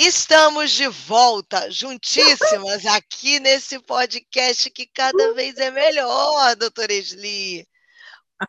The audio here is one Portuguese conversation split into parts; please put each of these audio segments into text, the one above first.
Estamos de volta, juntíssimas, aqui nesse podcast que cada vez é melhor, doutora Esli.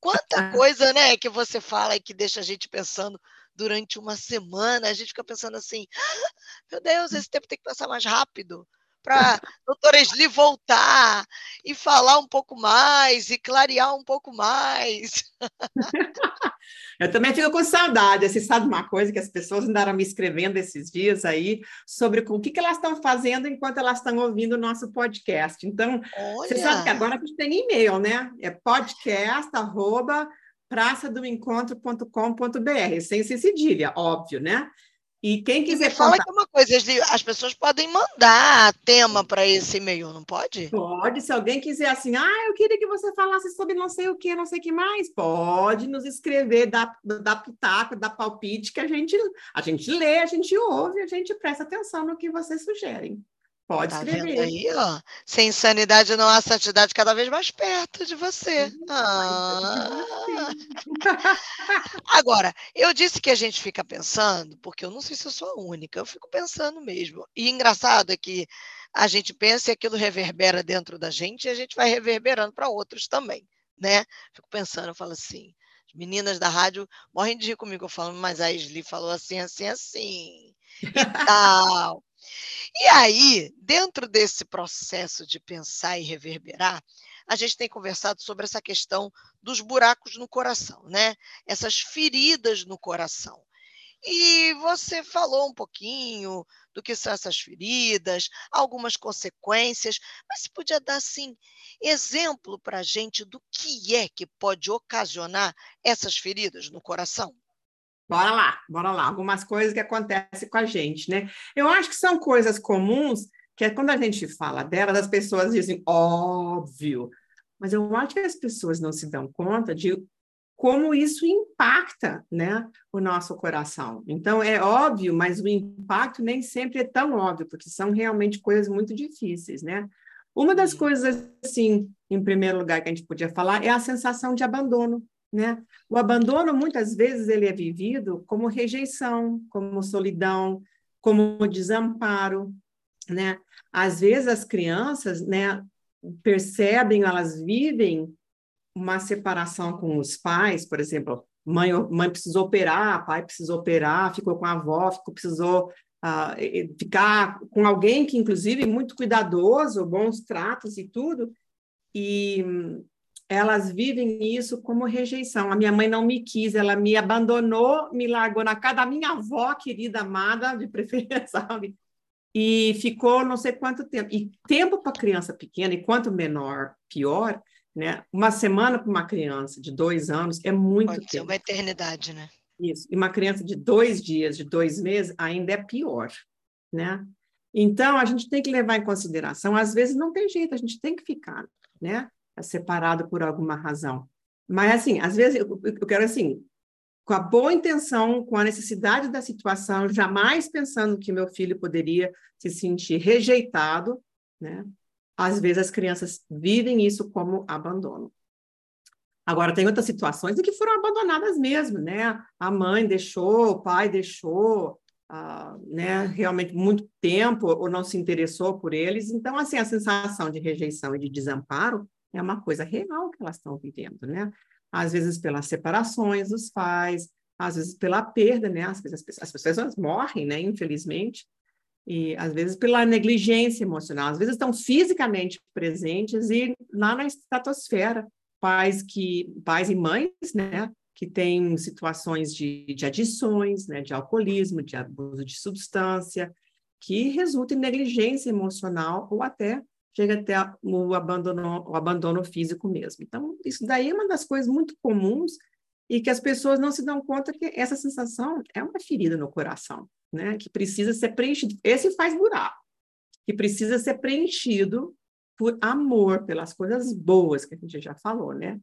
Quanta coisa, né, que você fala e que deixa a gente pensando durante uma semana. A gente fica pensando assim: ah, meu Deus, esse tempo tem que passar mais rápido para doutora Esli voltar e falar um pouco mais e clarear um pouco mais. Eu também fico com saudade. Você sabe uma coisa que as pessoas andaram me escrevendo esses dias aí sobre o que, que elas estão fazendo enquanto elas estão ouvindo o nosso podcast. Então, Olha. você sabe que agora a gente tem e-mail, né? É podcast, arroba, praçadoencontro.com.br, sem ser cedilha, óbvio, né? E quem quiser. E fala que uma coisa, as pessoas podem mandar tema para esse e-mail, não pode? Pode. Se alguém quiser assim, ah, eu queria que você falasse sobre não sei o que, não sei o que mais, pode nos escrever, dar, dar pitaco, dar palpite, que a gente, a gente lê, a gente ouve, a gente presta atenção no que vocês sugerem. Pode tá escrever. Vendo aí, ó. Sem sanidade não há santidade cada vez mais perto de você. Ah. Agora, eu disse que a gente fica pensando, porque eu não sei se eu sou a única, eu fico pensando mesmo. E engraçado é que a gente pensa e aquilo reverbera dentro da gente e a gente vai reverberando para outros também, né? Fico pensando, eu falo assim, as meninas da rádio morrem de rir comigo, eu falo, mas a Isli falou assim, assim, assim, e tal. E aí, dentro desse processo de pensar e reverberar, a gente tem conversado sobre essa questão dos buracos no coração, né? Essas feridas no coração. E você falou um pouquinho do que são essas feridas, algumas consequências, mas se podia dar, assim, exemplo para a gente do que é que pode ocasionar essas feridas no coração? Bora lá, bora lá. Algumas coisas que acontecem com a gente, né? Eu acho que são coisas comuns que é quando a gente fala delas, as pessoas dizem óbvio, mas eu acho que as pessoas não se dão conta de como isso impacta, né, o nosso coração. Então é óbvio, mas o impacto nem sempre é tão óbvio, porque são realmente coisas muito difíceis, né? Uma das coisas assim, em primeiro lugar que a gente podia falar é a sensação de abandono, né? O abandono, muitas vezes, ele é vivido como rejeição, como solidão, como desamparo. Né? Às vezes, as crianças né, percebem, elas vivem uma separação com os pais, por exemplo, mãe, mãe precisou operar, pai precisou operar, ficou com a avó, ficou, precisou uh, ficar com alguém que, inclusive, é muito cuidadoso, bons tratos e tudo, e elas vivem isso como rejeição. A minha mãe não me quis, ela me abandonou, me largou na casa da minha avó, querida, amada, de preferência, sabe? E ficou não sei quanto tempo. E tempo para criança pequena, e quanto menor, pior, né? Uma semana para uma criança de dois anos é muito Pode tempo. Ser uma eternidade, né? Isso. E uma criança de dois dias, de dois meses, ainda é pior, né? Então, a gente tem que levar em consideração, às vezes não tem jeito, a gente tem que ficar, né? Separado por alguma razão. Mas, assim, às vezes eu, quero, assim, com a boa intenção, com a necessidade da situação, jamais pensando que meu filho poderia se sentir rejeitado, né? Às vezes as crianças vivem isso como abandono. Agora, tem outras situações em que foram abandonadas mesmo, né? A mãe deixou, o pai deixou, né? Realmente muito tempo ou não se interessou por eles. Então, assim, a sensação de rejeição e de desamparo é uma coisa real que elas estão vivendo, né? Às vezes pelas separações dos pais, às vezes pela perda, né? Às vezes as pessoas, as morrem, né? Infelizmente, e às vezes pela negligência emocional, às vezes estão fisicamente presentes e lá na estratosfera, pais que pais e mães, né? Que têm situações de, de adições, né? De alcoolismo, de abuso de substância, que resulta em negligência emocional ou até chega até o abandono, o abandono físico mesmo. Então, isso daí é uma das coisas muito comuns e que as pessoas não se dão conta que essa sensação é uma ferida no coração, né? Que precisa ser preenchido. Esse faz buraco, que precisa ser preenchido por amor, pelas coisas boas que a gente já falou, né?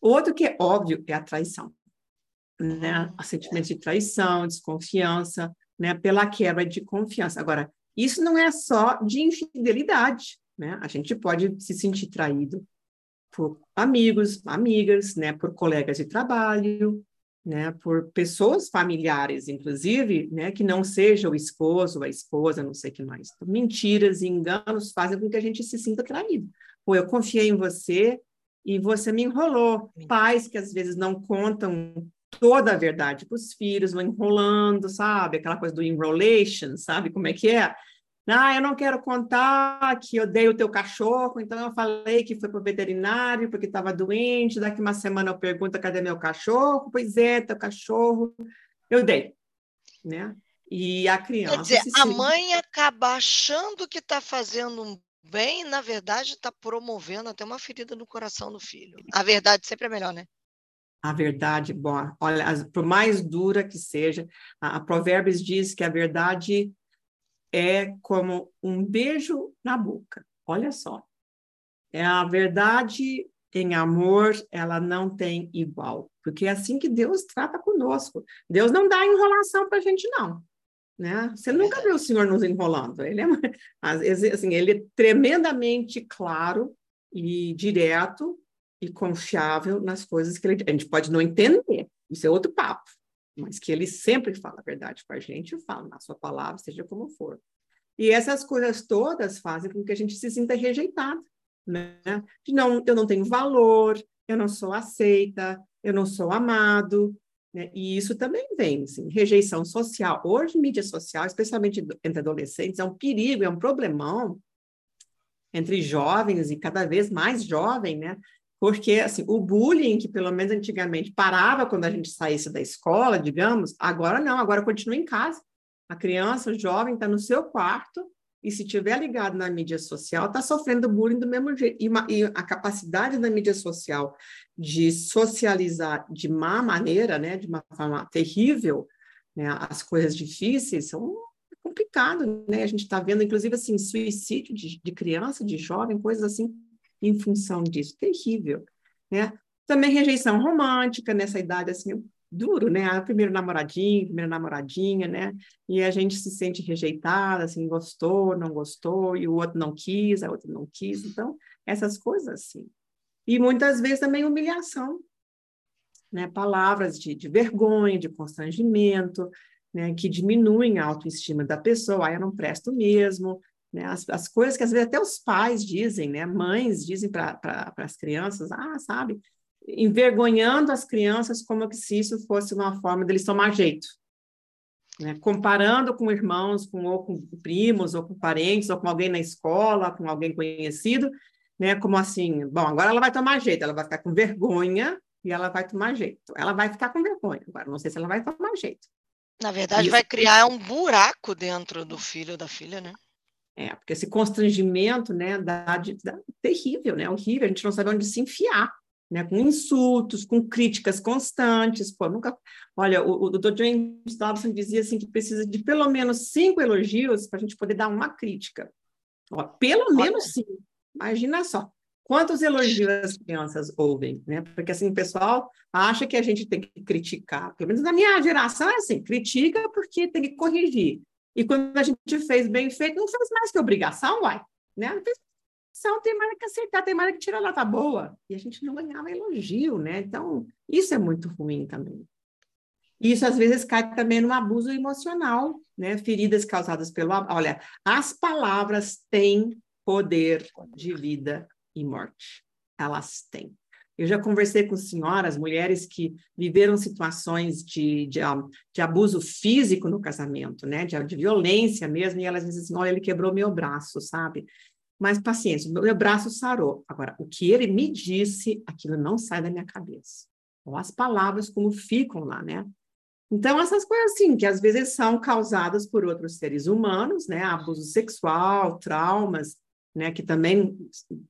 Outro que é óbvio é a traição, né? O sentimento de traição, desconfiança, né? Pela quebra de confiança. Agora, isso não é só de infidelidade, né? A gente pode se sentir traído por amigos, amigas, né? por colegas de trabalho, né, por pessoas familiares, inclusive, né, que não seja o esposo, a esposa, não sei o que mais. Então, mentiras e enganos fazem com que a gente se sinta traído. Pô, eu confiei em você e você me enrolou. Pais que às vezes não contam toda a verdade para os filhos, vão enrolando, sabe? Aquela coisa do enrolation, sabe como é que é? Ah, eu não quero contar que eu dei o teu cachorro, então eu falei que foi para o veterinário porque estava doente. Daqui uma semana eu pergunto cadê meu cachorro? Pois é, teu cachorro. Eu dei, né? E a criança. Quer dizer, a sente... mãe acaba achando que está fazendo um bem, na verdade, está promovendo até uma ferida no coração do filho. A verdade sempre é melhor, né? A verdade, bom, olha, por mais dura que seja, a, a Provérbios diz que a verdade é como um beijo na boca. Olha só. É a verdade em amor, ela não tem igual, porque é assim que Deus trata conosco. Deus não dá enrolação para a gente, não. Né? Você nunca viu o Senhor nos enrolando. Ele é, assim, ele é tremendamente claro e direto e confiável nas coisas que ele. A gente pode não entender, isso é outro papo mas que ele sempre fala a verdade com a gente, fala na sua palavra, seja como for. E essas coisas todas fazem com que a gente se sinta rejeitado, né? De não, eu não tenho valor, eu não sou aceita, eu não sou amado, né? E isso também vem, assim, rejeição social. Hoje, mídia social, especialmente entre adolescentes, é um perigo, é um problemão entre jovens e cada vez mais jovem, né? Porque, assim, o bullying, que pelo menos antigamente parava quando a gente saísse da escola, digamos, agora não, agora continua em casa. A criança, o jovem, está no seu quarto e se tiver ligado na mídia social, está sofrendo bullying do mesmo jeito. E, uma, e, a capacidade da mídia social de socializar de má maneira, né, de uma forma terrível, né, as coisas difíceis, são complicado, né? A gente está vendo, inclusive, assim, suicídio de, de criança, de jovem, coisas assim em função disso. Terrível, né? Também rejeição romântica nessa idade, assim, duro, né? A primeiro namoradinho, primeira namoradinha, né? E a gente se sente rejeitada, assim, gostou, não gostou, e o outro não quis, a outra não quis. Então, essas coisas assim. E muitas vezes também humilhação, né? Palavras de, de vergonha, de constrangimento, né? Que diminuem a autoestima da pessoa. Ah, eu não presto mesmo, né? As, as coisas que às vezes até os pais dizem, né? mães dizem para pra, as crianças, ah, sabe, envergonhando as crianças como se isso fosse uma forma deles tomar jeito. Né? Comparando com irmãos, com, ou com primos, ou com parentes, ou com alguém na escola, com alguém conhecido, né? como assim, bom, agora ela vai tomar jeito, ela vai ficar com vergonha e ela vai tomar jeito. Ela vai ficar com vergonha, agora não sei se ela vai tomar jeito. Na verdade, Isso. vai criar um buraco dentro do filho ou da filha, né? É, porque esse constrangimento, né, dá, dá, terrível, né, horrível, a gente não sabe onde se enfiar, né, com insultos, com críticas constantes, pô, nunca, olha, o, o Dr. James Dobson dizia assim que precisa de pelo menos cinco elogios para a gente poder dar uma crítica, Ó, pelo menos cinco, imagina só, quantos elogios as crianças ouvem, né, porque assim, o pessoal acha que a gente tem que criticar, pelo menos na minha geração é assim, critica porque tem que corrigir, e quando a gente fez bem feito, não fez mais que obrigação, uai. Né? Não fez obrigação, tem mais que acertar, tem mais que tirar nota boa. E a gente não ganhava elogio, né? Então, isso é muito ruim também. Isso às vezes cai também no abuso emocional, né? Feridas causadas pelo. Olha, as palavras têm poder de vida e morte. Elas têm. Eu já conversei com senhoras, mulheres que viveram situações de, de, ah, de abuso físico no casamento, né? De, de, violência mesmo, e elas dizem assim: olha, ele quebrou meu braço, sabe? Mas paciência, meu braço sarou. Agora, o que ele me disse, aquilo não sai da minha cabeça. Ou as palavras como ficam lá, né? Então, essas coisas assim, que às vezes são causadas por outros seres humanos, né? Abuso sexual, traumas, né, que também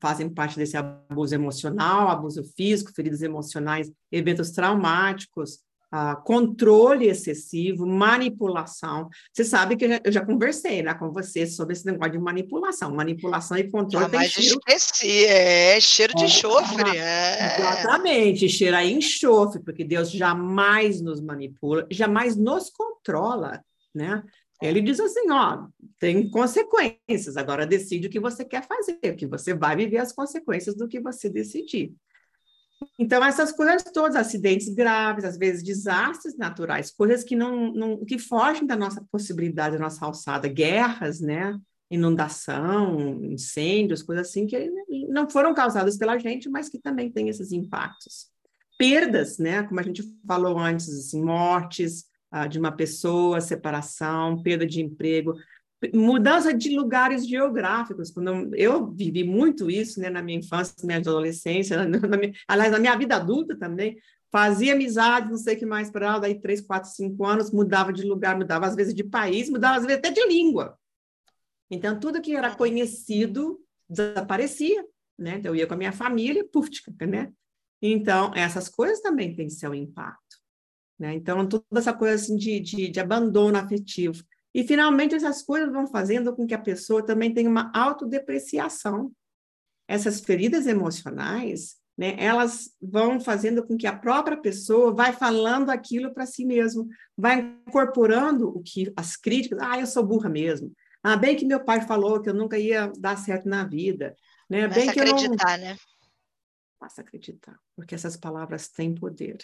fazem parte desse abuso emocional, abuso físico, feridas emocionais, eventos traumáticos, uh, controle excessivo, manipulação. Você sabe que eu já, conversei né, com você sobre esse negócio de manipulação. Manipulação e controle Jamais tem cheiro... esqueci, é cheiro de é, enxofre. É. Exatamente, cheiro a enxofre, porque Deus jamais nos manipula, jamais nos controla, né? Ele diz assim, ó, tem consequências, agora decide o que você quer fazer, que você vai viver as consequências do que você decidir. Então, essas coisas todas, acidentes graves, às vezes desastres naturais, coisas que não, não que fogem da nossa possibilidade, da nossa alçada, guerras, né? Inundação, incêndios, coisas assim que não foram causadas pela gente, mas que também têm esses impactos. Perdas, né? Como a gente falou antes, assim, mortes ah, de uma pessoa, separação, perda de emprego, mudança de lugares geográficos. Quando eu vivi muito isso, né, na minha infância, na minha adolescência, na minha, aliás, na minha vida adulta também, fazia amizade, não sei o que mais para lá, daí três, quatro, cinco anos, mudava de lugar, mudava às vezes de país, mudava às vezes até de língua. Então, tudo que era conhecido desaparecia, né? Então, eu ia com a minha família, puf, né? Então, essas coisas também têm seu impacto, né? Então, toda essa coisa assim de, de, de abandono afetivo, e, finalmente, essas coisas vão fazendo com que a pessoa também tenha uma autodepreciação. Essas feridas emocionais, né, elas vão fazendo com que a própria pessoa vai falando aquilo para si mesmo, vai incorporando o que as críticas, ah, eu sou burra mesmo. Ah, bem que meu pai falou que eu nunca ia dar certo na vida, né? Bem que acreditar, não... né? Basta acreditar, porque essas palavras têm poder.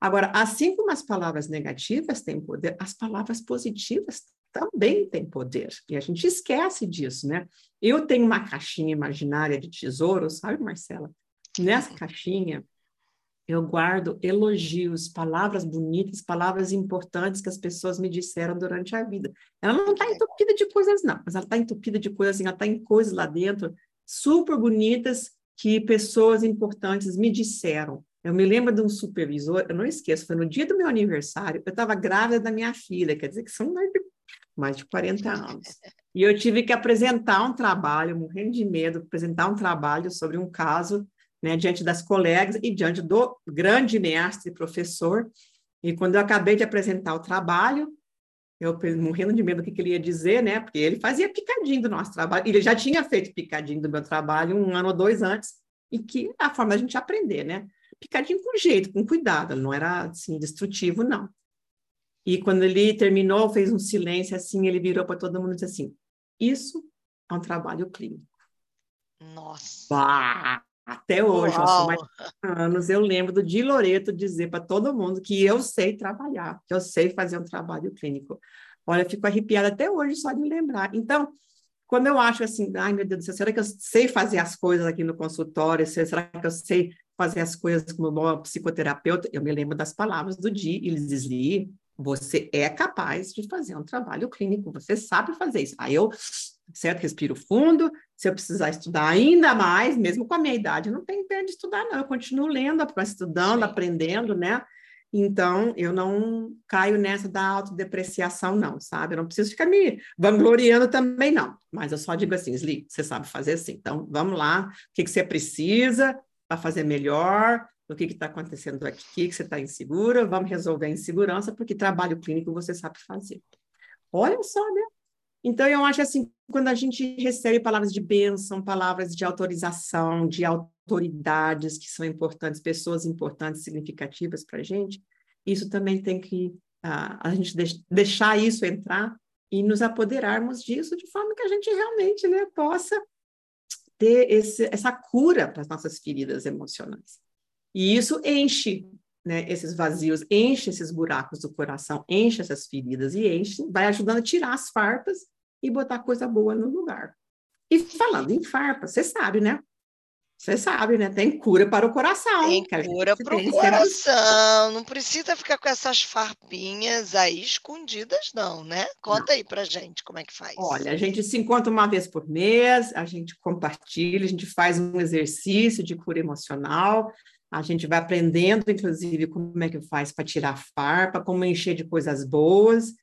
Agora, assim como as palavras negativas têm poder, as palavras positivas também tem poder. E a gente esquece disso, né? Eu tenho uma caixinha imaginária de tesouros, sabe, Marcela? Nessa caixinha, eu guardo elogios, palavras bonitas, palavras importantes que as pessoas me disseram durante a vida. Ela não está entupida de coisas, não, mas ela está entupida de coisas, assim, ela está em coisas lá dentro super bonitas que pessoas importantes me disseram. Eu me lembro de um supervisor, eu não esqueço, foi no dia do meu aniversário, eu estava grávida da minha filha, quer dizer que são mais de mais de 40 anos. E eu tive que apresentar um trabalho, morrendo de medo, apresentar um trabalho sobre um caso, né, diante das colegas e diante do grande mestre professor. E quando eu acabei de apresentar o trabalho, eu morrendo de medo do que, que ele ia dizer, né? Porque ele fazia picadinho do nosso trabalho. Ele já tinha feito picadinho do meu trabalho um ano ou dois antes, e que é a forma da gente aprender, né? Picadinho com jeito, com cuidado, não era assim destrutivo, não. E quando ele terminou, fez um silêncio assim, ele virou para todo mundo e disse assim: Isso é um trabalho clínico. Nossa! Bah! Até hoje, aos mais anos, eu lembro do Di Loreto dizer para todo mundo que eu sei trabalhar, que eu sei fazer um trabalho clínico. Olha, eu fico arrepiada até hoje só de lembrar. Então, quando eu acho assim, ai meu Deus do céu, será que eu sei fazer as coisas aqui no consultório? Será que eu sei fazer as coisas como bom psicoterapeuta? Eu me lembro das palavras do Di Lee, você é capaz de fazer um trabalho clínico, você sabe fazer isso. Aí eu, certo, respiro fundo. Se eu precisar estudar ainda mais, mesmo com a minha idade, eu não tenho pena de estudar, não. Eu continuo lendo, estudando, aprendendo, né? Então, eu não caio nessa da autodepreciação, não, sabe? Eu não preciso ficar me vangloriando também, não. Mas eu só digo assim, Sli, você sabe fazer assim. Então, vamos lá, o que, que você precisa para fazer melhor? o que está acontecendo aqui, que você está insegura, vamos resolver a insegurança, porque trabalho clínico você sabe fazer. Olha só, né? Então, eu acho assim, quando a gente recebe palavras de bênção, palavras de autorização, de autoridades que são importantes, pessoas importantes, significativas para a gente, isso também tem que uh, a gente deix deixar isso entrar e nos apoderarmos disso de forma que a gente realmente né, possa ter esse, essa cura para as nossas feridas emocionais. E isso enche né, esses vazios, enche esses buracos do coração, enche essas feridas e enche, vai ajudando a tirar as farpas e botar coisa boa no lugar. E falando em farpa, você sabe, né? Você sabe, né? Tem cura para o coração. Tem cura para o coração. Não precisa ficar com essas farpinhas aí escondidas, não, né? Conta não. aí para gente como é que faz. Olha, a gente se encontra uma vez por mês, a gente compartilha, a gente faz um exercício de cura emocional. A gente vai aprendendo, inclusive, como é que faz para tirar farpa, como encher de coisas boas,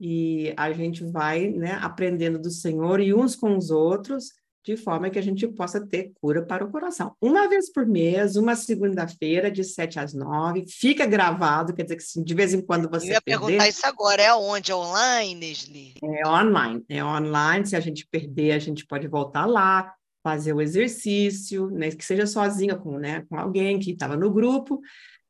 e a gente vai né, aprendendo do Senhor e uns com os outros, de forma que a gente possa ter cura para o coração. Uma vez por mês, uma segunda-feira, de 7 às 9, fica gravado, quer dizer que de vez em quando você. Eu ia perder... perguntar isso agora, é onde? É online, Nesli? É online, é online. Se a gente perder, a gente pode voltar lá fazer o exercício, né, que seja sozinha com, né, com alguém que estava no grupo,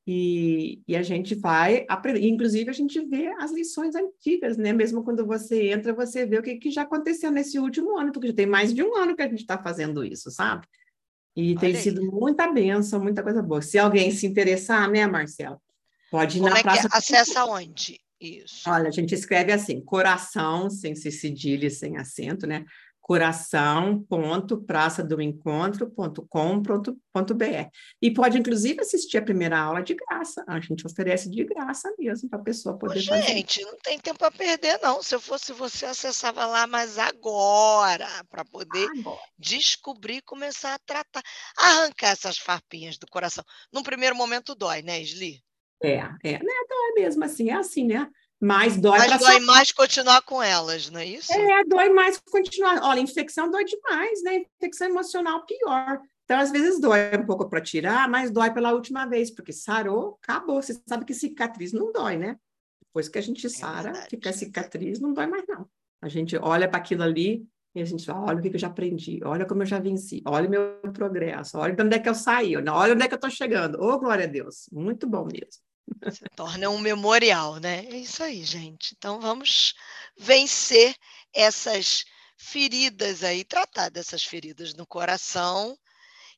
e, e, a gente vai aprender, inclusive a gente vê as lições antigas, né? Mesmo quando você entra, você vê o que, que já aconteceu nesse último ano, porque já tem mais de um ano que a gente está fazendo isso, sabe? E Olha tem aí. sido muita benção, muita coisa boa. Se alguém se interessar, né, Marcela? Pode ir Como na é praça. Que acessa onde? Isso. Olha, a gente escreve assim, coração, sem ser cedilha sem acento, né? coração.praçadoencontro.com.br. E pode, inclusive, assistir a primeira aula de graça. A gente oferece de graça mesmo para a pessoa poder Ô, fazer. Gente, não tem tempo a perder, não. Se eu fosse você, acessava lá, mas agora, para poder agora. descobrir e começar a tratar. Arrancar essas farpinhas do coração. Num primeiro momento dói, né, Sli? É, é, né? Dói mesmo assim, é assim, né? Mas dói Mas dói mais continuar com elas, não é isso? É, dói mais continuar. Olha, infecção dói demais, né? Infecção emocional pior. Então, às vezes dói um pouco para tirar, mas dói pela última vez, porque sarou, acabou. Você sabe que cicatriz não dói, né? Depois que a gente é sara, é fica cicatriz, não dói mais, não. A gente olha para aquilo ali e a gente fala, olha o que eu já aprendi, olha como eu já venci, olha o meu progresso, olha de onde é que eu saí, olha onde é que eu estou chegando. Ô, oh, glória a Deus, muito bom mesmo. Se torna um memorial, né? É isso aí, gente. Então vamos vencer essas feridas aí, tratar dessas feridas no coração.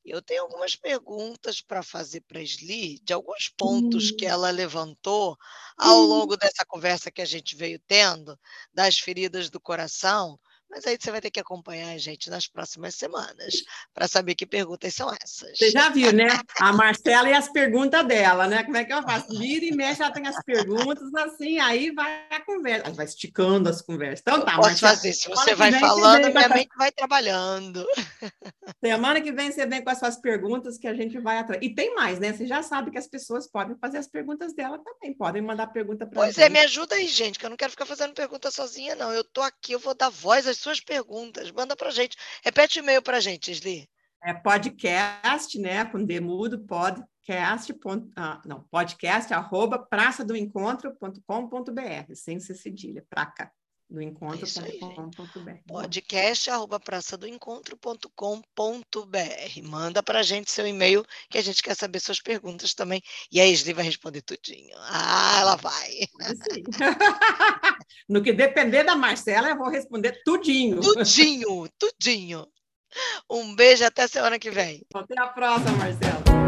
Eu tenho algumas perguntas para fazer para a Sli, de alguns pontos hum. que ela levantou ao hum. longo dessa conversa que a gente veio tendo, das feridas do coração. Mas aí você vai ter que acompanhar a gente nas próximas semanas para saber que perguntas são essas. Você já viu, né? A Marcela e as perguntas dela, né? Como é que eu faço? Vira e mexe, ela tem as perguntas, assim, aí vai a conversa. Vai esticando as conversas. Então tá, Posso Marcela. fazer, se você vai falando, minha mente vai trabalhando. Semana que vem você vem com as suas perguntas que a gente vai atrás. E tem mais, né? Você já sabe que as pessoas podem fazer as perguntas dela também, podem mandar pergunta para Pois é, me ajuda aí, gente, que eu não quero ficar fazendo pergunta sozinha, não. Eu tô aqui, eu vou dar voz às suas perguntas. Manda para gente. Repete o e-mail para gente, Sli. É podcast, né? Com demudo, podcast, ponto, ah, não, podcast, arroba praçadoencontro.com.br, sem ser cedilha, praca do encontro.com.br. Podcast arroba praçadoencontro.com.br. Manda para a gente seu e-mail que a gente quer saber suas perguntas também. E a Esli vai responder tudinho. Ah, ela vai. no que depender da Marcela, eu vou responder tudinho. Tudinho, tudinho. Um beijo até semana que vem. Até a próxima, Marcela.